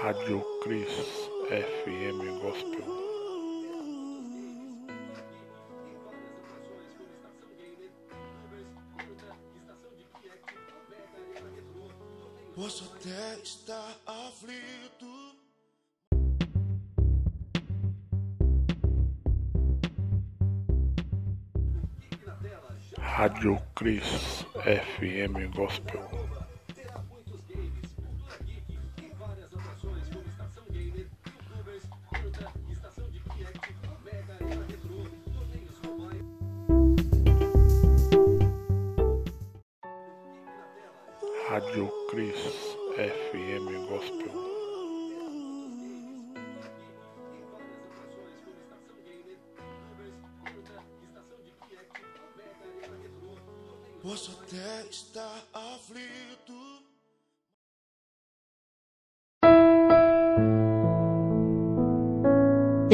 Rádio Cris FM Gospel. Posso até estar aflito. Rádio Cris FM Gospel.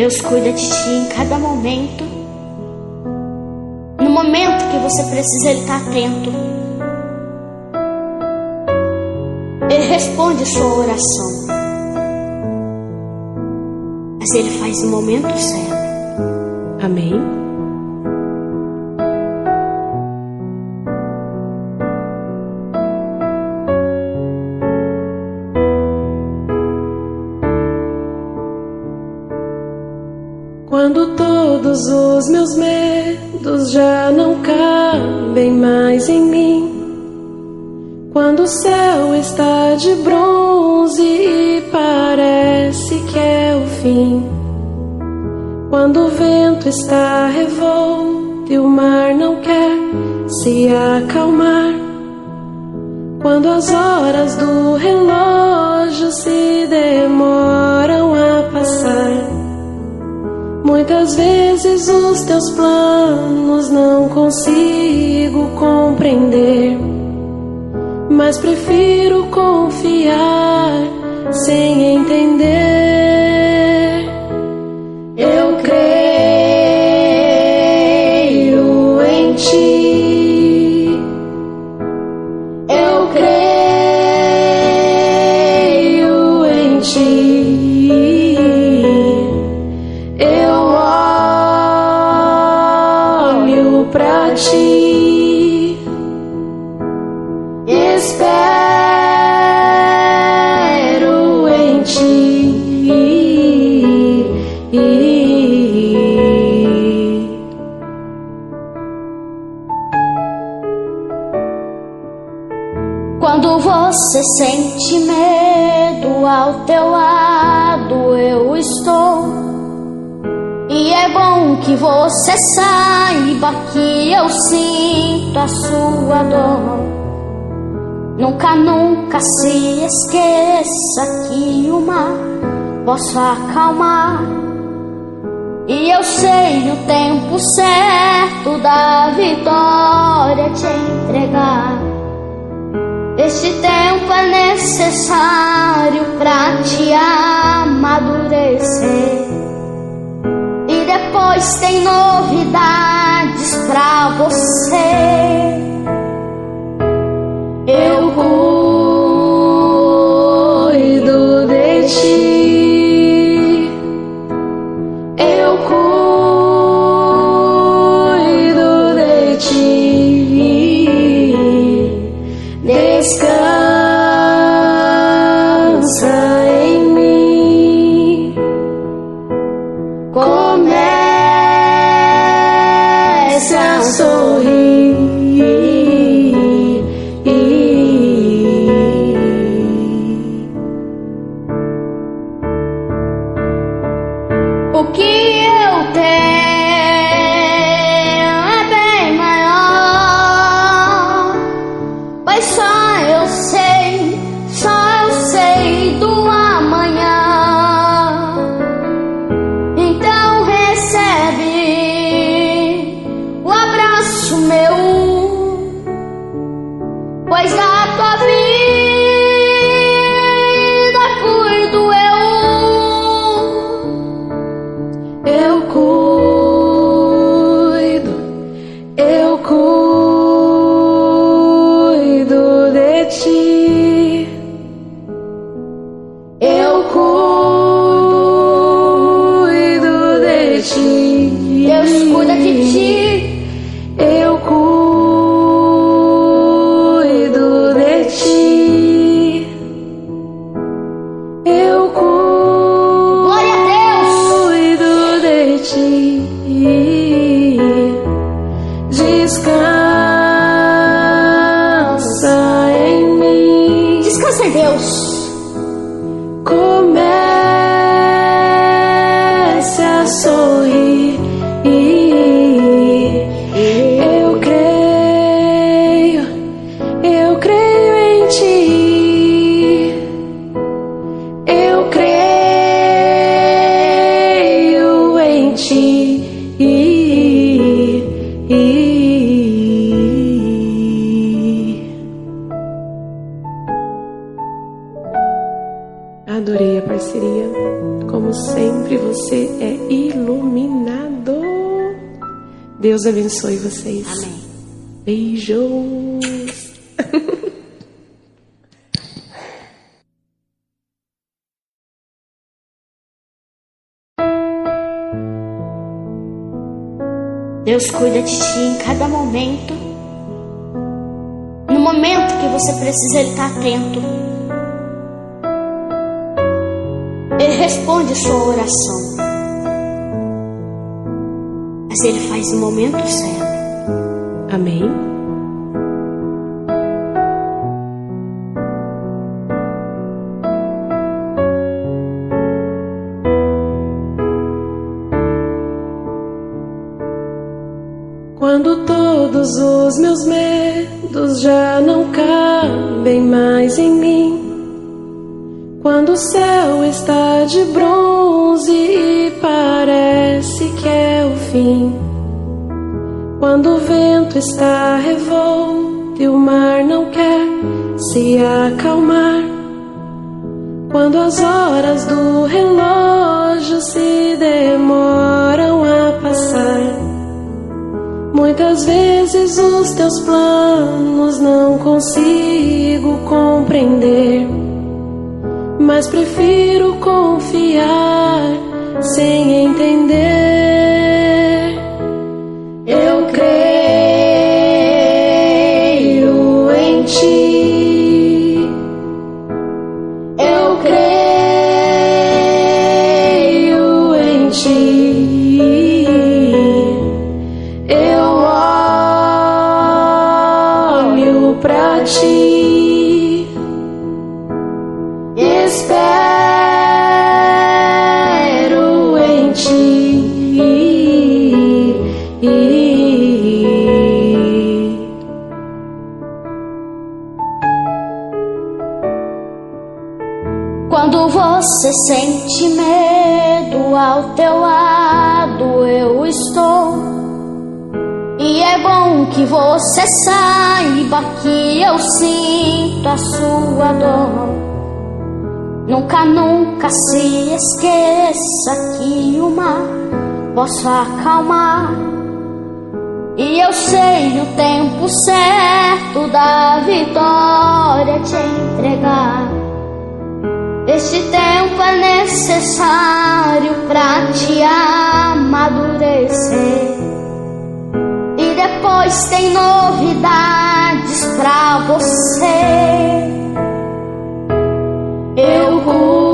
Deus cuida de ti em cada momento. No momento que você precisa, Ele está atento. Ele responde sua oração. Mas Ele faz no momento certo. Amém. Quando o vento está revolto e o mar não quer se acalmar. Quando as horas do relógio se demoram a passar. Muitas vezes os teus planos não consigo compreender, mas prefiro espero em ti. Quando você sente medo ao teu lado, eu estou. E é bom que você saiba que eu sinto a sua dor. Nunca, nunca se esqueça que o mar posso acalmar. E eu sei o tempo certo da vitória te entregar. Este tempo é necessário pra te amadurecer. E depois tem novidades pra você. Eu cuido ser Deus. Deus abençoe vocês. Amém. Beijos. Deus cuida de ti em cada momento. No momento que você precisa, Ele está atento. Ele responde sua oração. Mas Ele faz no momento certo. Amém. Quando todos os meus medos já não cabem mais em mim. Quando o céu está de bronze fim. Quando o vento está revolto e o mar não quer se acalmar. Quando as horas do relógio se demoram a passar. Muitas vezes os teus planos não consigo compreender, mas prefiro confiar sem entender. Você sente medo ao teu lado, eu estou. E é bom que você saiba que eu sinto a sua dor. Nunca, nunca se esqueça que o mar posso acalmar. E eu sei o tempo certo da vitória te entregar. Este tempo é necessário pra te amadurecer. E depois tem novidades pra você. Eu cuido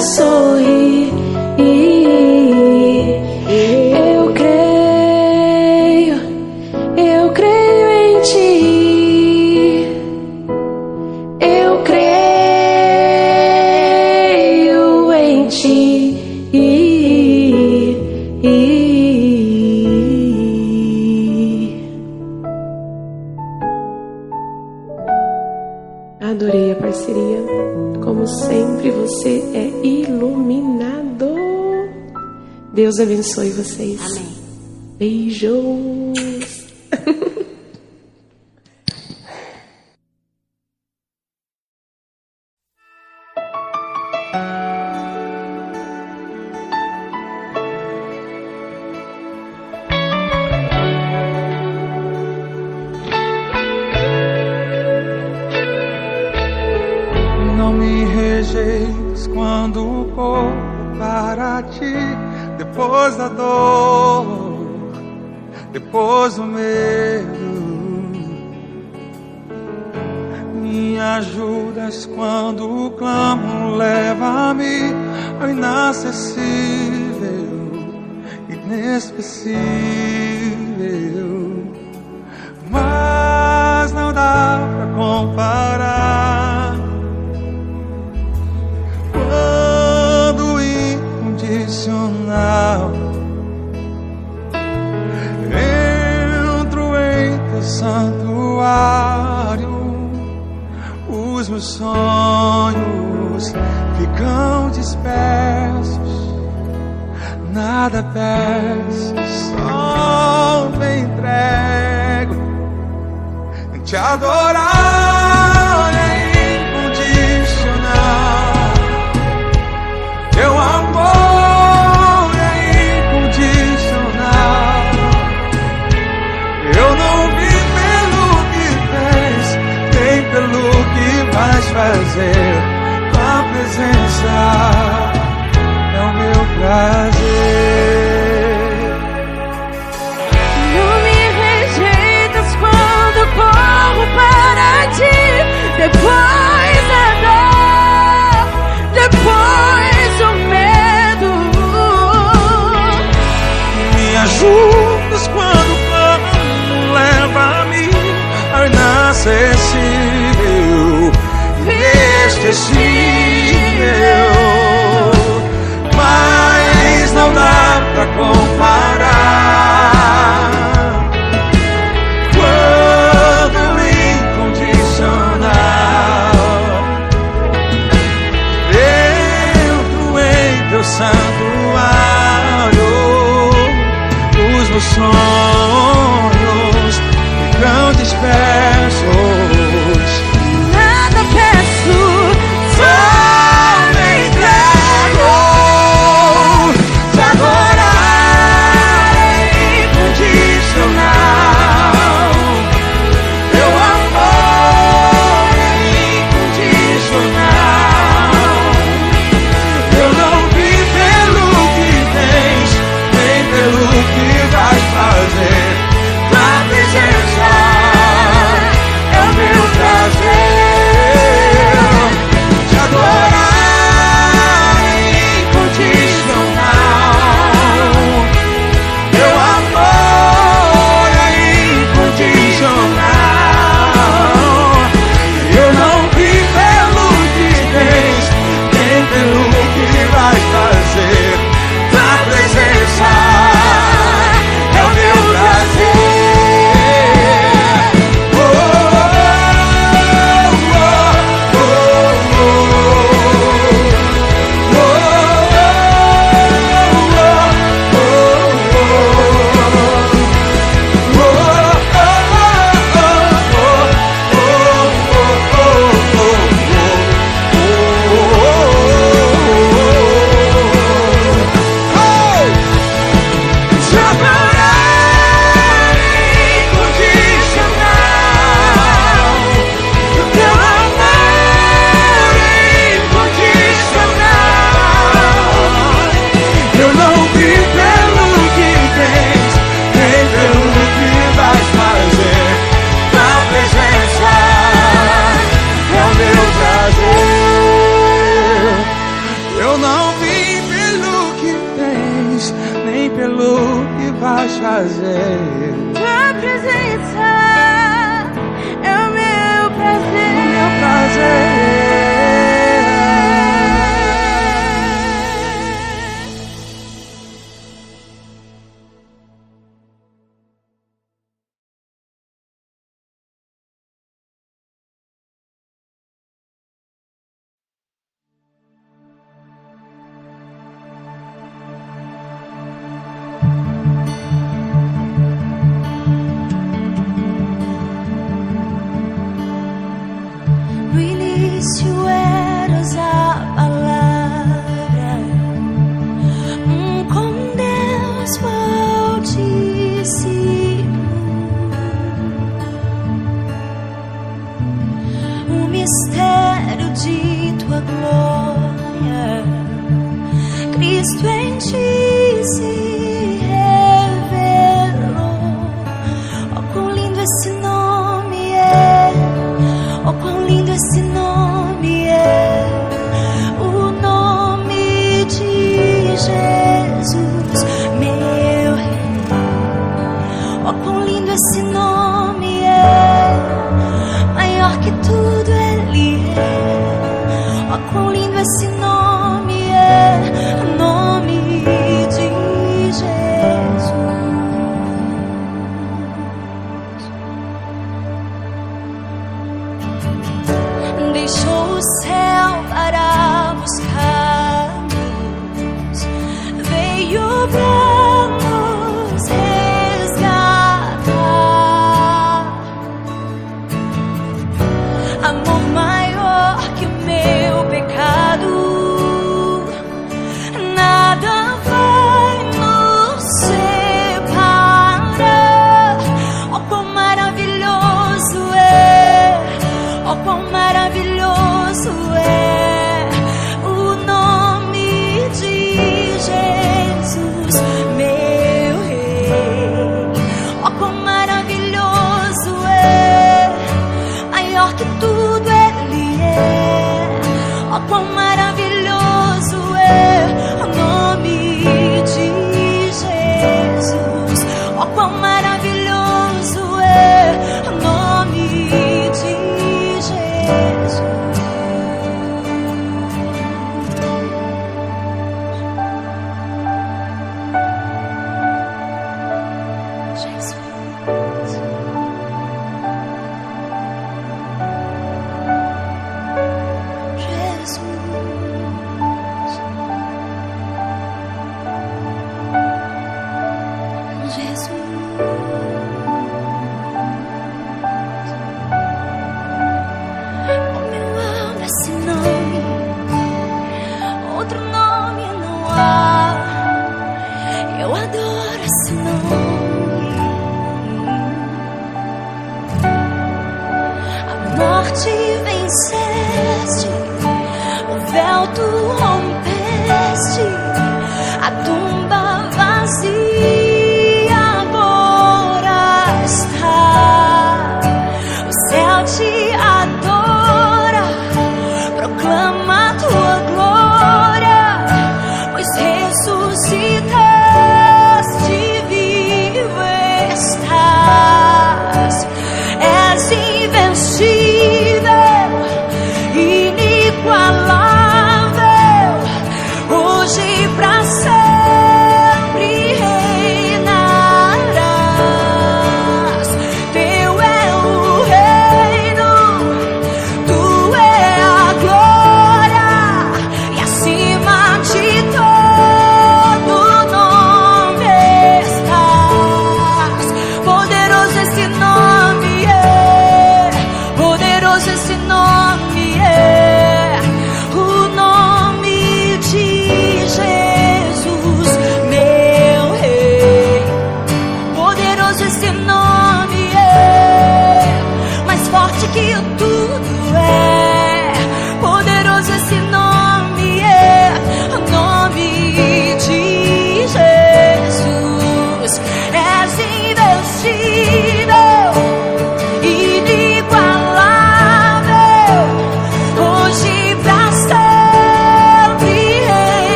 soul. Abençoe vocês. Amém. Inesquecível. Mas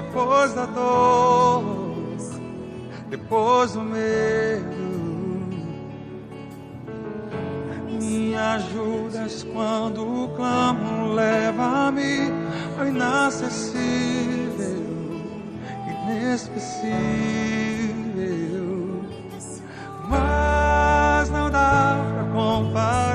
depois da dor, depois do medo. Me ajudas quando clamo, leva-me ao inacessível, inespecível. Mas não dá pra comparar.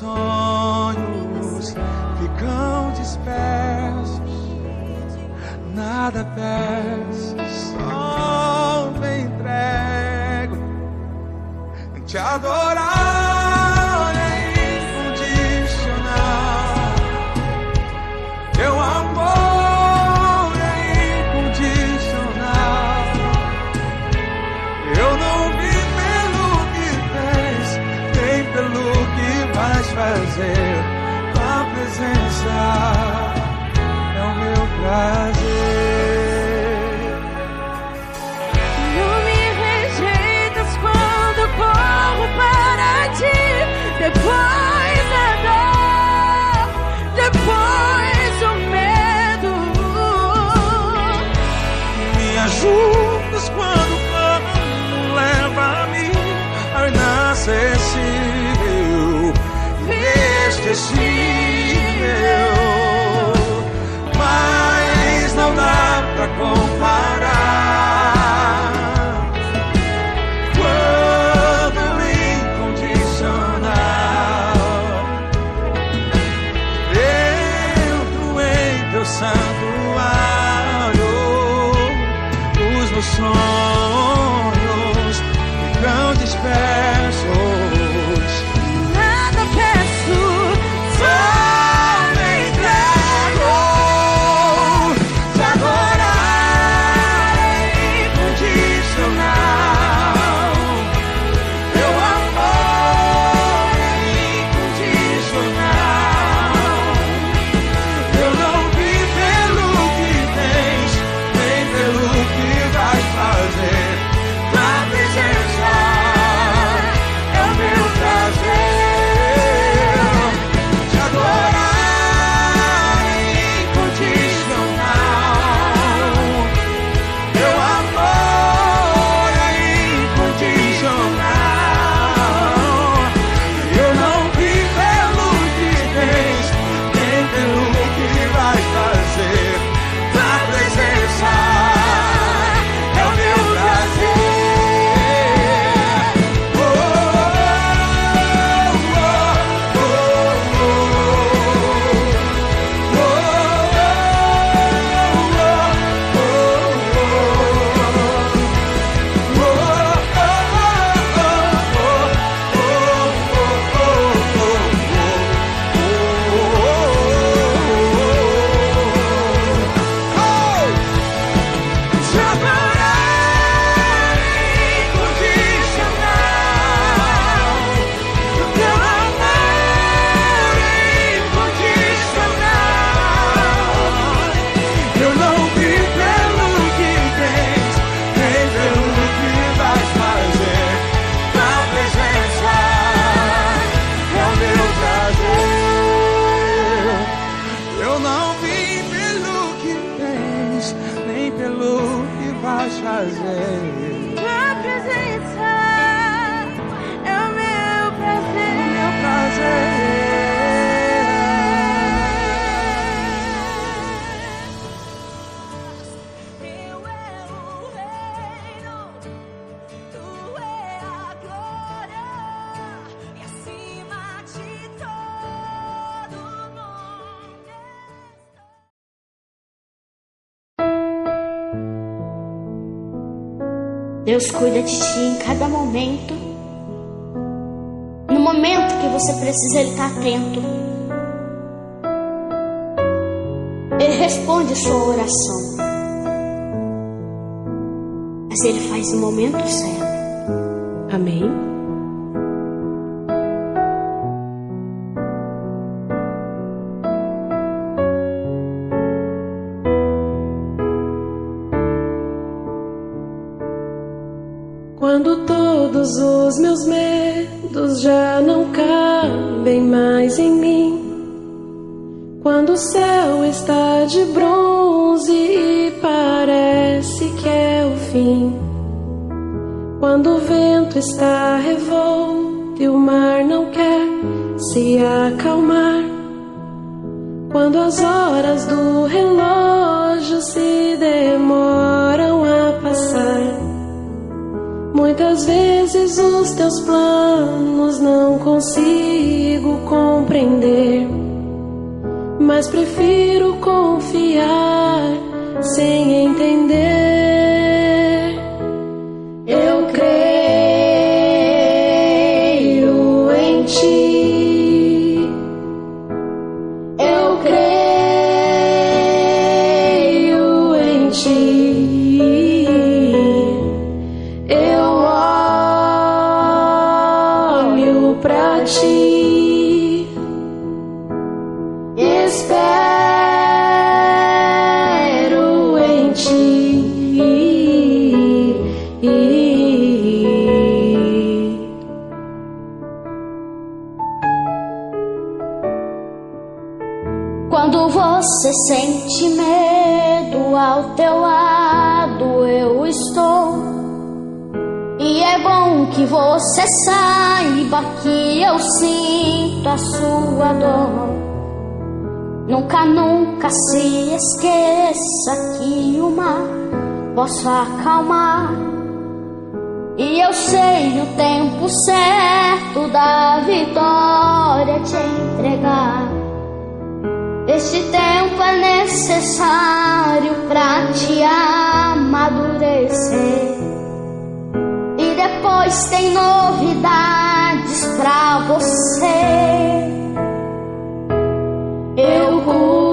sonhos ficam dispersos, nada peço, só me entrego, te adorar. prazer, tua presença é o meu prazer. Deus cuida de ti em cada momento. No momento que você precisa, Ele está atento. Ele responde sua oração. Mas Ele faz no momento certo. Amém. Quando o céu está de bronze e parece que é o fim. Quando o vento está revolto e o mar não quer se acalmar. Quando as horas do relógio se demoram a passar. Muitas vezes os teus planos não consigo compreender, mas prefiro confiar sem a sua dor. Nunca, nunca se esqueça que o mar posso acalmar. E eu sei o tempo certo da vitória te entregar. Este tempo é necessário pra te amadurecer. E depois tem novidades pra você. Eu cuido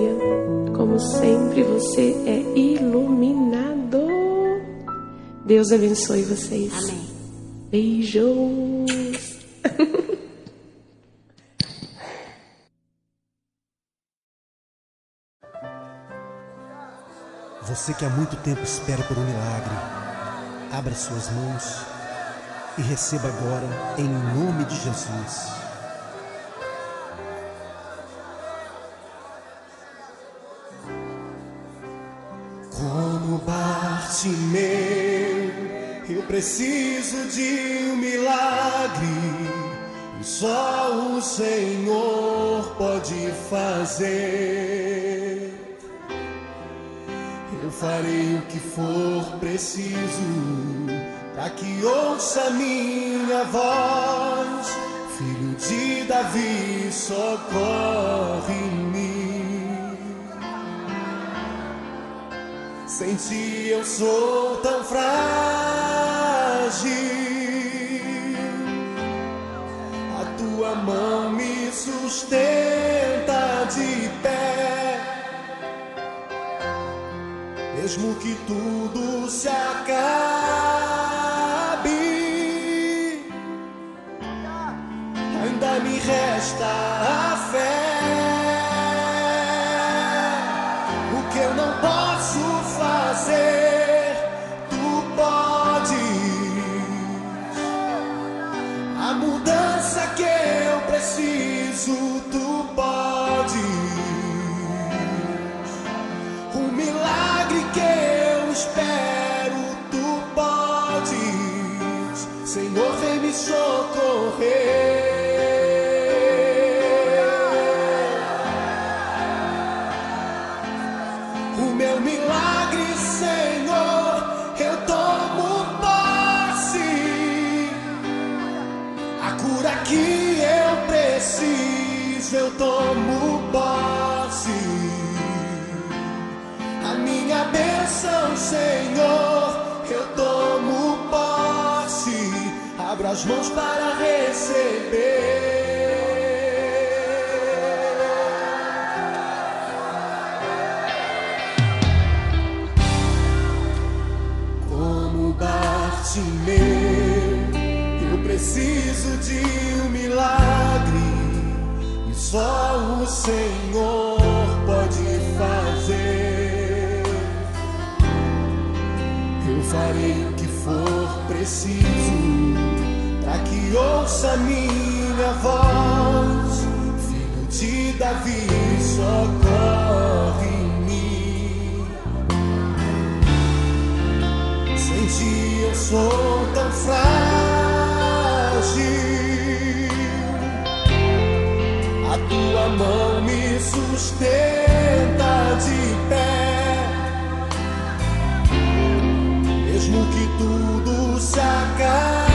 parceria. Como sempre, você é iluminado. Deus abençoe vocês. Amém. Beijos. Você que há muito tempo espera por um milagre, abra suas mãos e receba agora em nome de Jesus. Bartimeu, eu preciso de um milagre. Só o Senhor pode fazer. Eu farei o que for preciso para que ouça minha voz. Filho de Davi, socorre-me. Sem ti eu sou tão frágil. A tua mão me sustenta de pé. Mesmo que tudo se acabe, ainda me resta as mãos para receber. Como Bartimeu, eu preciso de um milagre e só o Senhor pode fazer. Eu farei o que for preciso ouça minha voz. Filho de Davi, socorre-me. Sem ti eu sou tão frágil. A tua mão me sustenta de pé. Mesmo que tudo se acabe,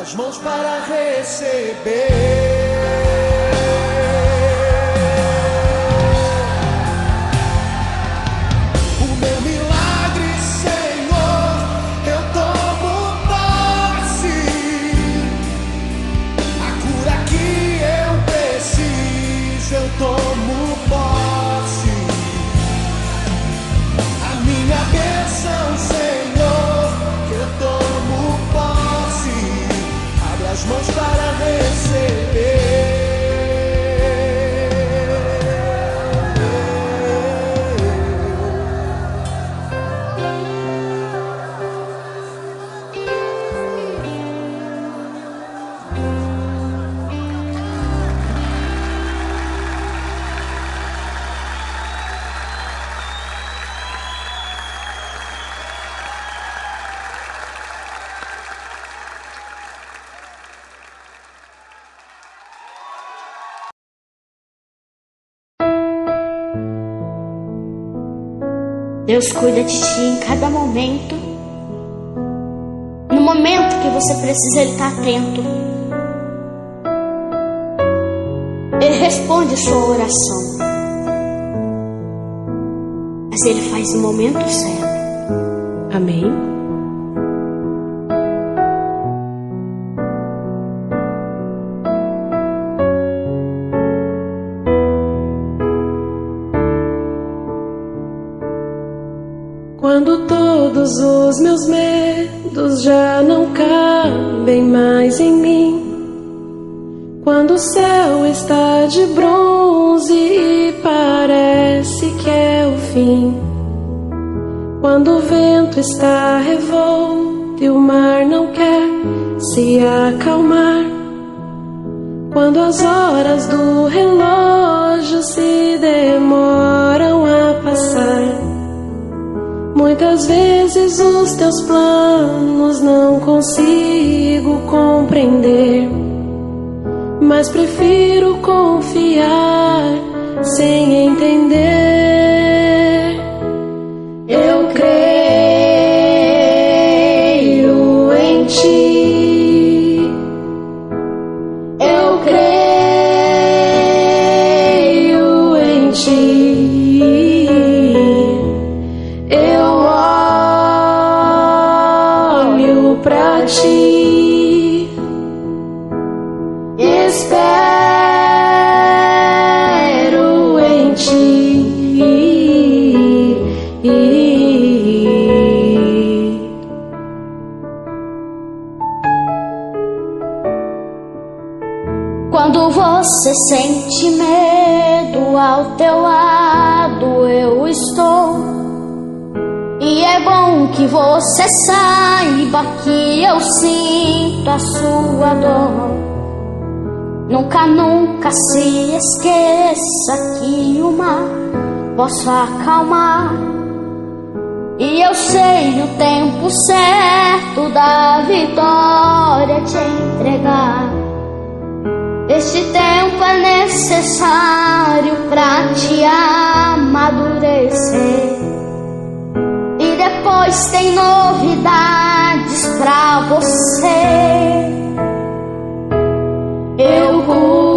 as mãos para receber. Deus cuida de ti em cada momento. No momento que você precisa, Ele está atento. Ele responde sua oração. Mas Ele faz no momento certo. Amém. O céu está de bronze e parece que é o fim. Quando o vento está revolto e o mar não quer se acalmar. Quando as horas do relógio se demoram a passar. Muitas vezes os teus planos não consigo compreender, mas prefiro confiar sem entender. Eu creio em ti. Eu creio em ti. Eu olho pra ti, saiba que eu sinto a sua dor. Nunca, nunca se esqueça que o mar posso acalmar. E eu sei o tempo certo da vitória te entregar. Este tempo é necessário pra te amadurecer. E depois tem novidades pra você. Eu cuido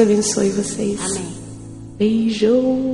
abençoe vocês. Amém. Beijos.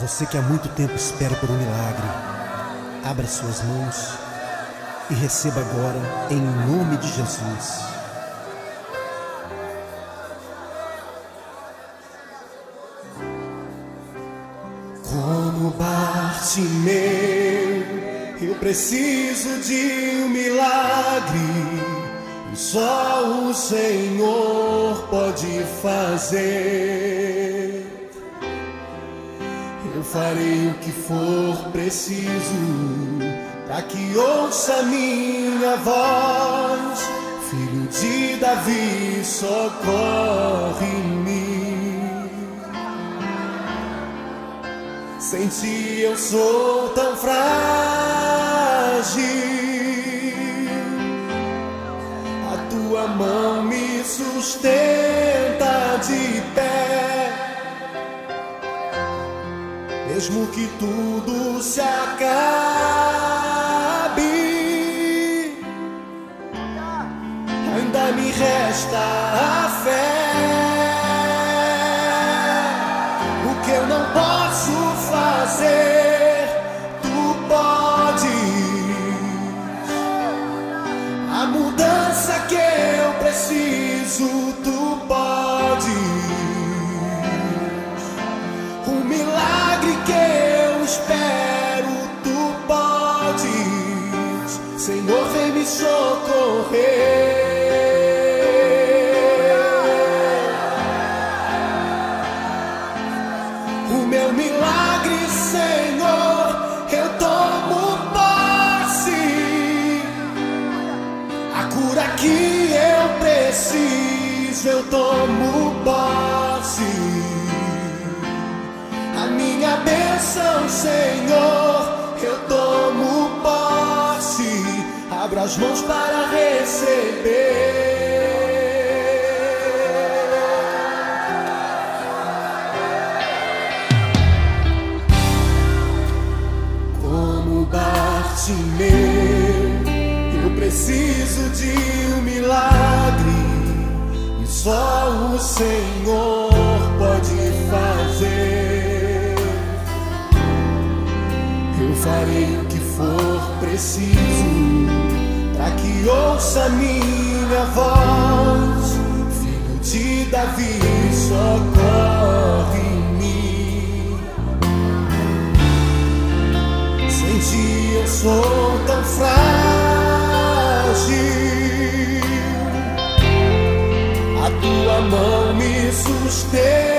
Você que há muito tempo espera por um milagre, abra suas mãos e receba agora em nome de Jesus. Como Bartimeu, eu preciso de um milagre. Só o Senhor pode fazer. Farei o que for preciso para que ouça minha voz. Filho de Davi, socorre-me. Sem ti eu sou tão frágil. A tua mão me sustenta Mesmo que tudo se acabe, ainda me resta a fé. O que eu não posso fazer, tu podes. A mudança que eu preciso, tu podes. Espero, tu podes. Senhor, vem me socorrer. O meu milagre, Senhor, eu tomo Senhor, eu tomo posse. Abra as mãos para receber. Como Bartimeu, eu preciso de um milagre e só o Senhor farei o que for preciso para que ouça minha voz. Filho de Davi, socorre-me. Sem ti eu sou tão frágil. A tua mão me sustenta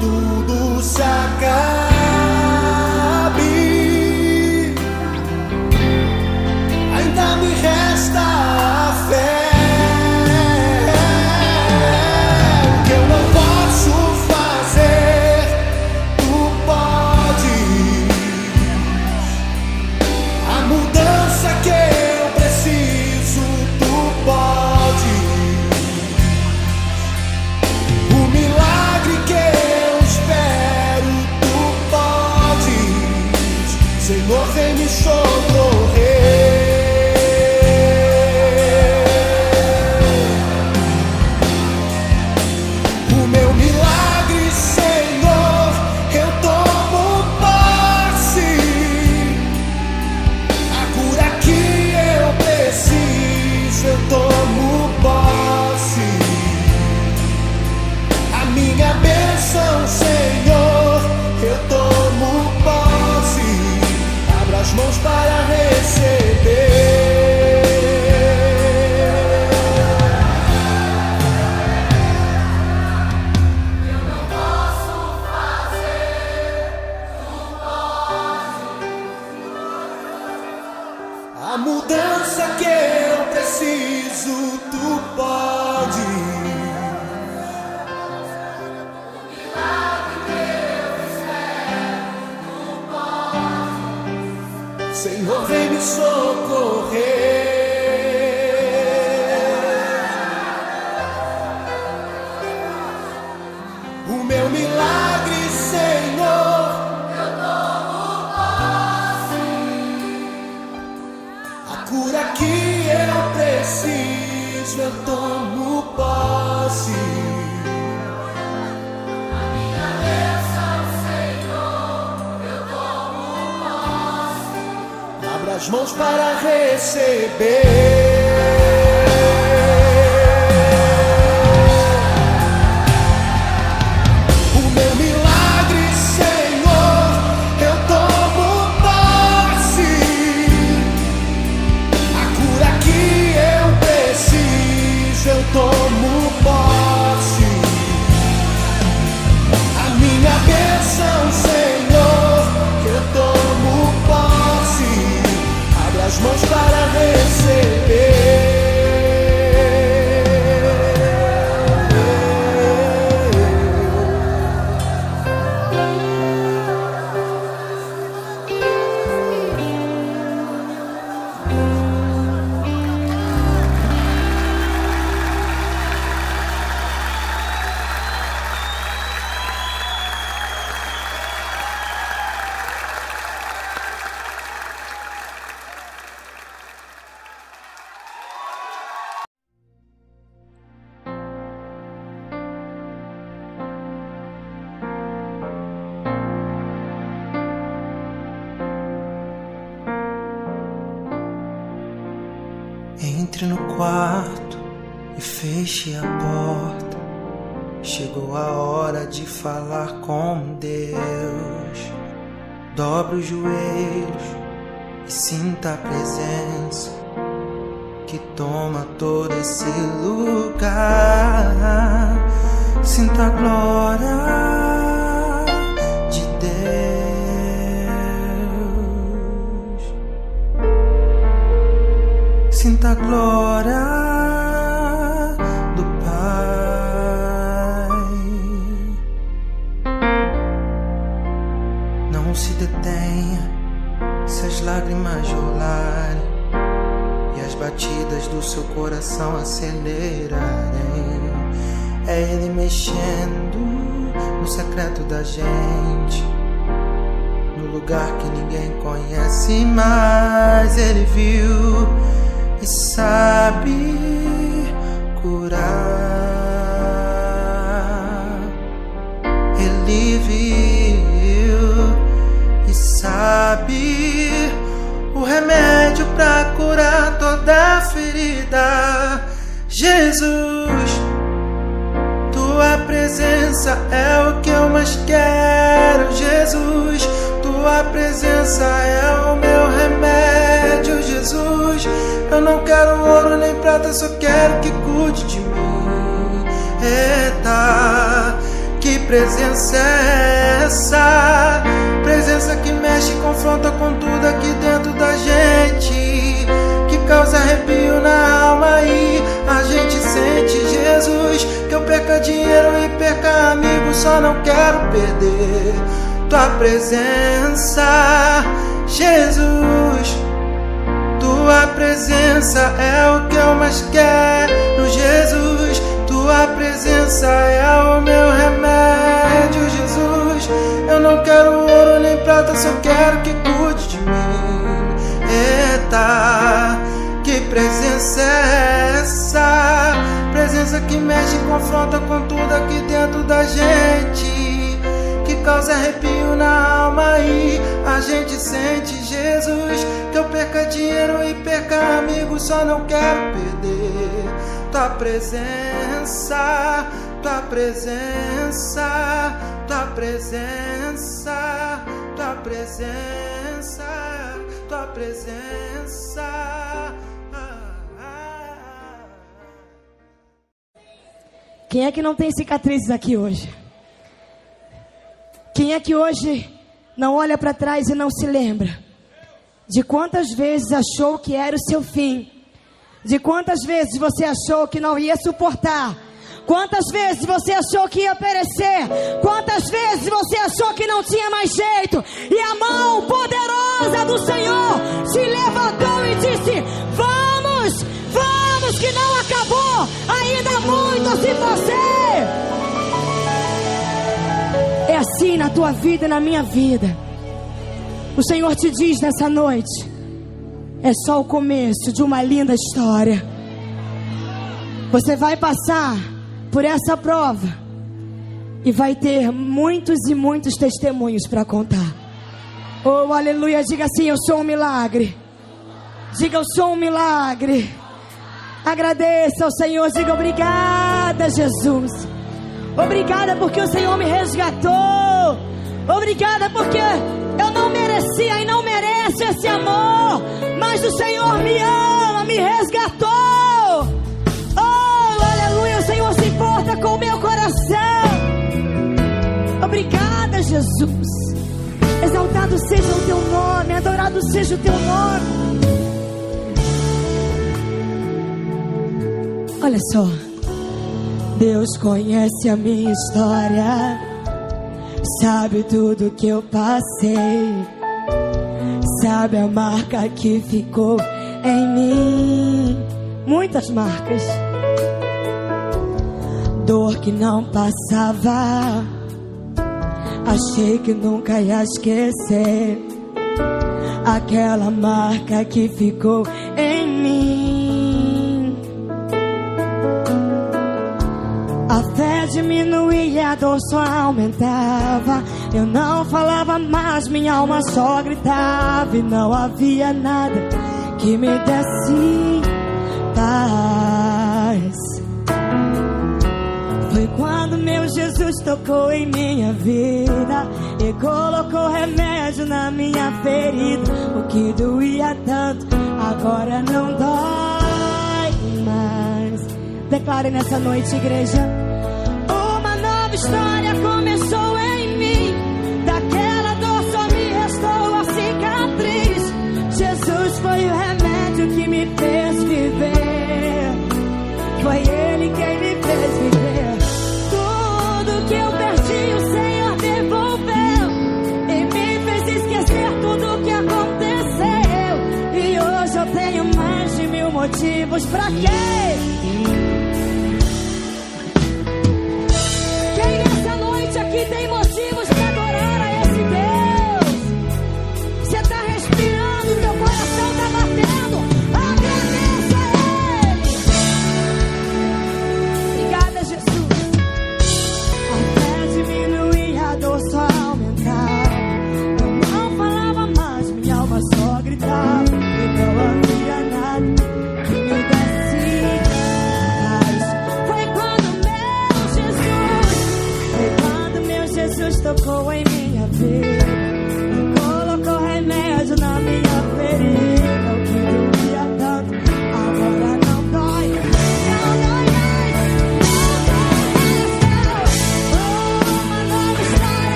tudo se acabe, A mudança que eu preciso, tu pode. Senhor, vem me socorrer. As mãos para receber. Não se detenha se as lágrimas rolarem e as batidas do seu coração acelerarem. É Ele mexendo no secreto da gente no lugar que ninguém conhece, mas ele viu e sabe remédio para curar toda ferida. Jesus, tua presença é o que eu mais quero, Jesus. Tua presença é o meu remédio, Jesus. Eu não quero ouro nem prata, só quero que cuide de mim. Eita, que presença é essa? Presença que mexe e confronta com tudo Que causa arrepio na alma e a gente sente, Jesus. Que eu perca dinheiro e perca amigos, só não quero perder tua presença, Jesus. Tua presença é o que eu mais quero, Jesus. Tua presença é o meu remédio, Jesus. Eu não quero ouro nem prata, só quero que cuide de mim. Que presença é essa? Presença que mexe e confronta com tudo aqui dentro da gente. Que causa arrepio na alma e a gente sente Jesus. Que eu perca dinheiro e perca amigos só não quero perder. Tua presença tua presença tua presença tua presença tua presença Quem é que não tem cicatrizes aqui hoje? Quem é que hoje não olha para trás e não se lembra de quantas vezes achou que era o seu fim? De quantas vezes você achou que não ia suportar? Quantas vezes você achou que ia perecer? Quantas vezes você achou que não tinha mais jeito? E a mão poderosa do Senhor se levantou e disse: Vamos, vamos, que não acabou. Ainda muito se você. É assim na tua vida e na minha vida. O Senhor te diz nessa noite: é só o começo de uma linda história. Você vai passar por essa prova e vai ter muitos e muitos testemunhos para contar. Oh, aleluia, diga assim: Eu sou um milagre. Diga, eu sou um milagre. Agradeça ao Senhor, diga obrigada, Jesus. Obrigada porque o Senhor me resgatou. Obrigada porque eu não merecia e não mereço esse amor. Mas o Senhor me ama, me resgatou. Oh, aleluia, o Senhor com o meu coração. Obrigada, Jesus. Exaltado seja o teu nome, adorado seja o teu nome. Olha só, Deus conhece a minha história, sabe tudo que eu passei, sabe a marca que ficou em mim, muitas marcas, dor que não passava, achei que nunca ia esquecer aquela marca que ficou em mim. A fé diminuía, a dor só aumentava. Eu não falava mais, minha alma só gritava. E não havia nada que me desse paz. Foi quando meu Jesus tocou em minha vida e colocou remédio na minha ferida. O que doía tanto agora não dói mais. Declare nessa noite, igreja. Uma nova história pra quê?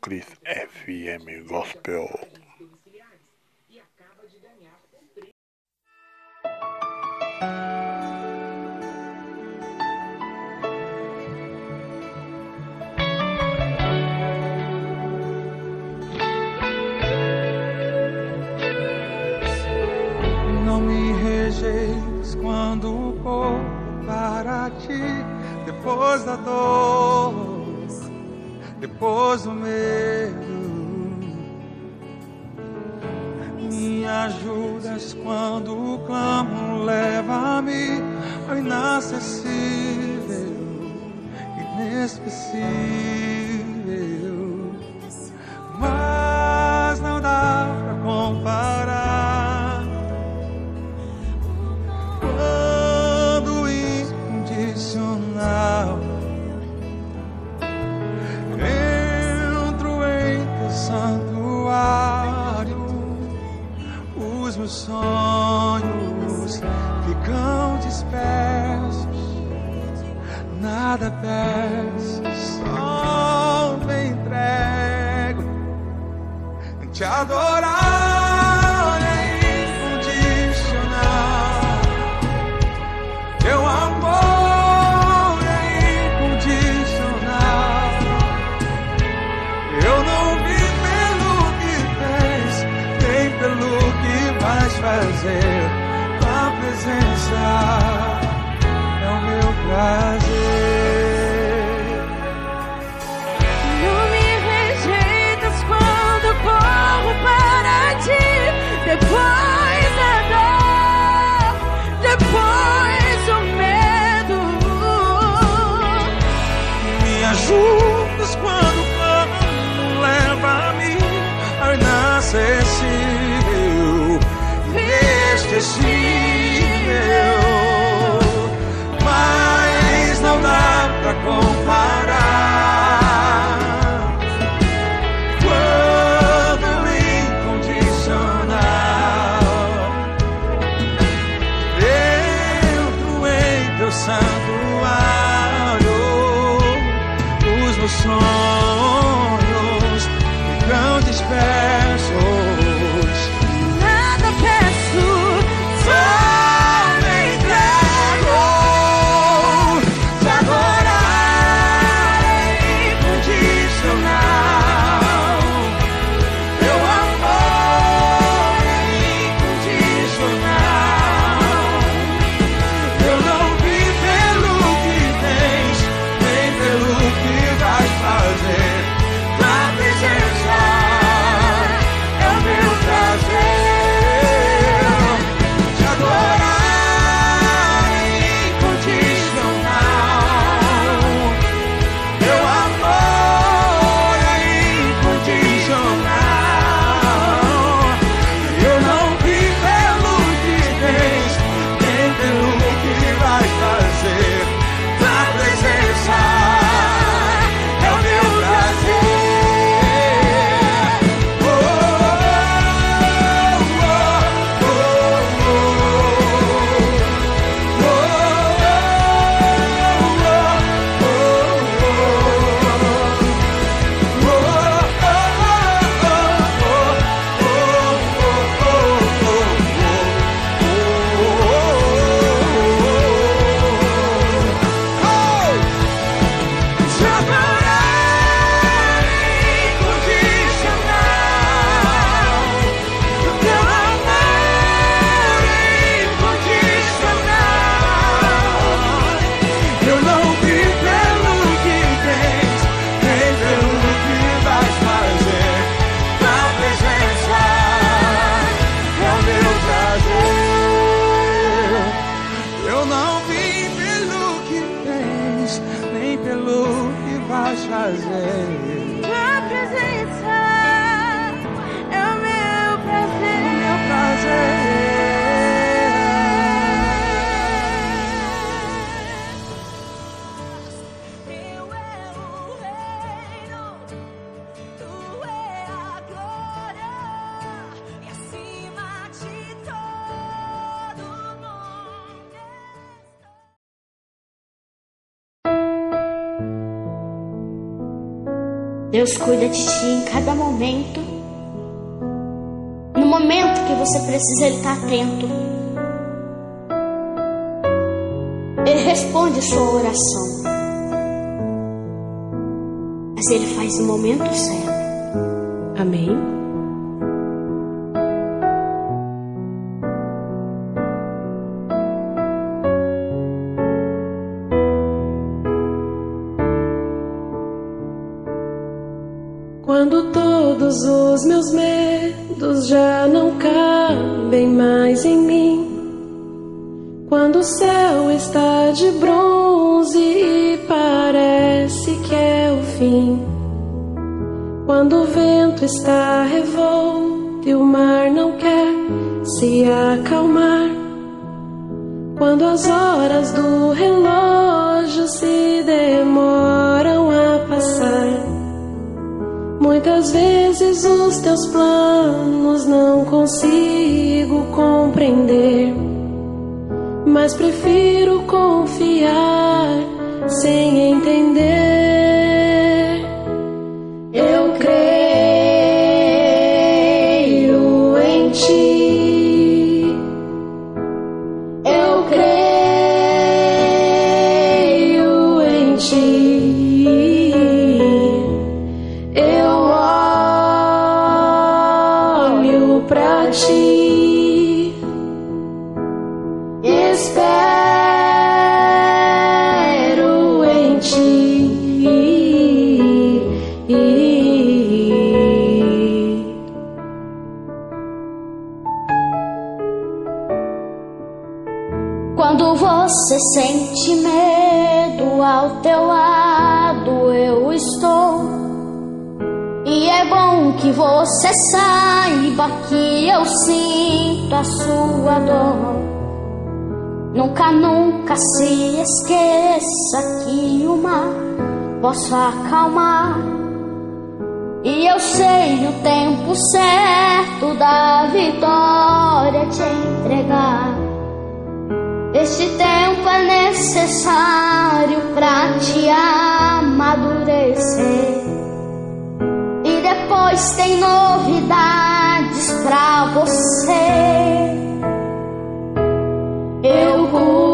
Cris FM Gospel. Não me rejeites quando corro para ti, depois da dor, depois do medo. Me ajudas quando clamo, leva-me ao inacessível, inesquecível. Mas não dá pra comparar meus sonhos ficam dispersos, nada peço, só me entrego. Te adorar meu momento certo. Amém. Quando todos os meus medos já não cabem mais em mim, quando o céu está de bronze e parece que é o fim, quando o vento está revolto e o mar não quer se acalmar, quando as horas do relógio se demoram a passar. Muitas vezes os teus planos não consigo compreender, mas prefiro confiar sem entender. Que eu sinto a sua dor. Nunca, nunca se esqueça que o mar posso acalmar. E eu sei o tempo certo da vitória te entregar. Este tempo é necessário pra te amadurecer. E depois tem novidades pra você. Eu cuido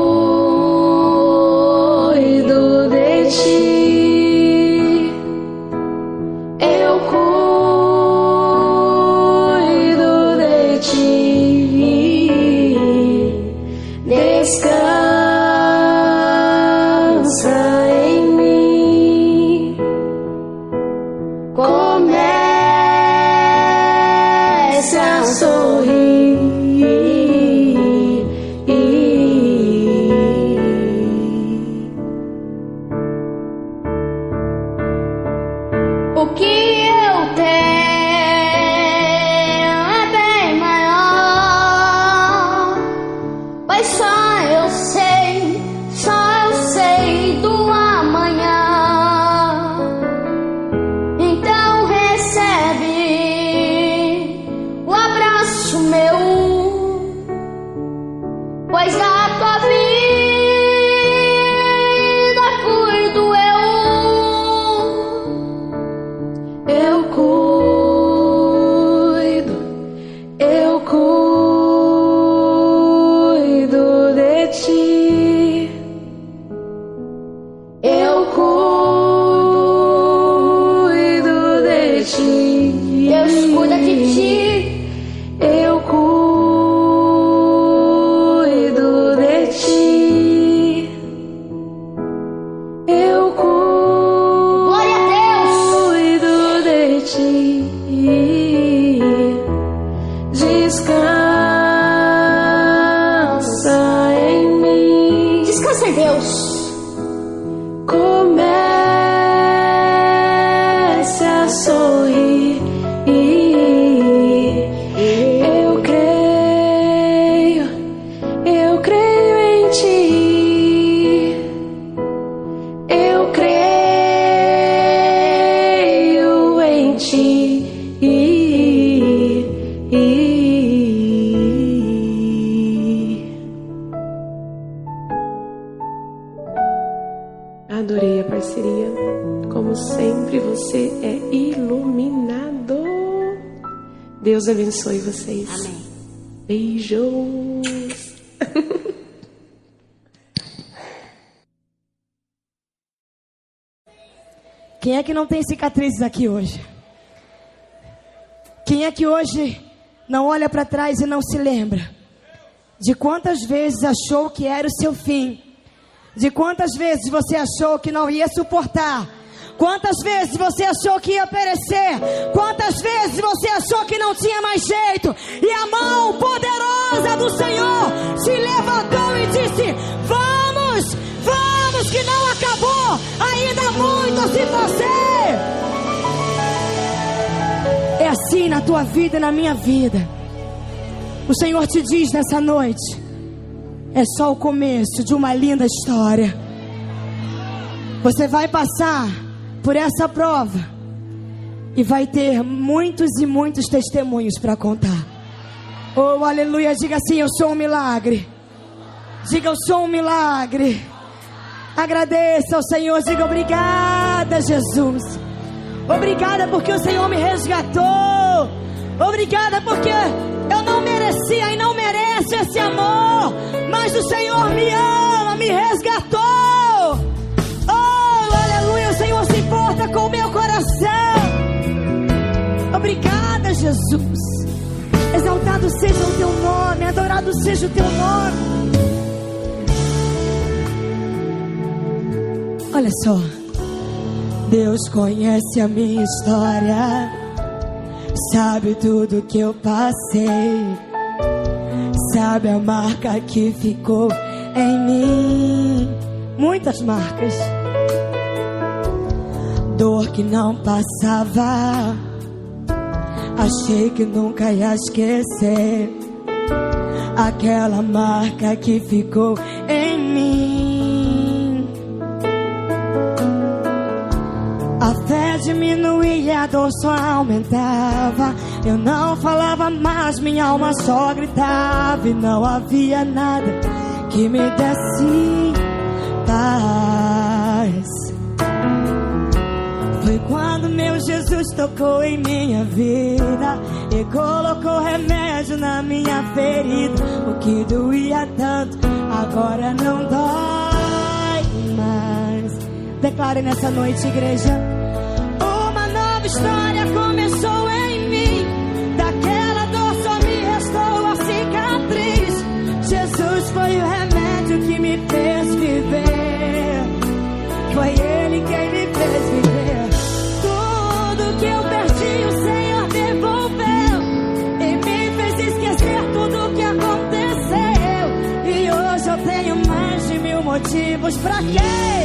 abençoe vocês. Amém. Beijos. Quem é que não tem cicatrizes aqui hoje? Quem é que hoje não olha para trás e não se lembra de quantas vezes achou que era o seu fim? De quantas vezes você achou que não ia suportar? Quantas vezes você achou que ia perecer? Quantas vezes você achou que não tinha mais jeito? E a mão poderosa do Senhor se levantou e disse: Vamos, vamos, que não acabou. Ainda muito se você. É assim na tua vida e na minha vida. O Senhor te diz nessa noite: é só o começo de uma linda história. Você vai passar por essa prova e vai ter muitos e muitos testemunhos para contar. Oh, aleluia! Diga assim: Eu sou um milagre. Diga: Eu sou um milagre. Agradeça ao Senhor. Diga: Obrigada, Jesus. Obrigada porque o Senhor me resgatou. Obrigada porque eu não merecia e não mereço esse amor. Mas o Senhor me ama, me resgatou. Importa com o meu coração. Obrigada, Jesus. Exaltado seja o teu nome, adorado seja o teu nome. Olha só. Deus conhece a minha história, sabe tudo que eu passei, sabe a marca que ficou em mim. Muitas marcas, dor que não passava, achei que nunca ia esquecer aquela marca que ficou em mim. A fé diminuía, a dor só aumentava. Eu não falava mais, minha alma só gritava. E não havia nada que me desse paz. Quando meu Jesus tocou em minha vida e colocou remédio na minha ferida. O que doía tanto agora não dói mais. Declare nessa noite, igreja. Motivos pra quê?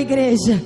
Igreja,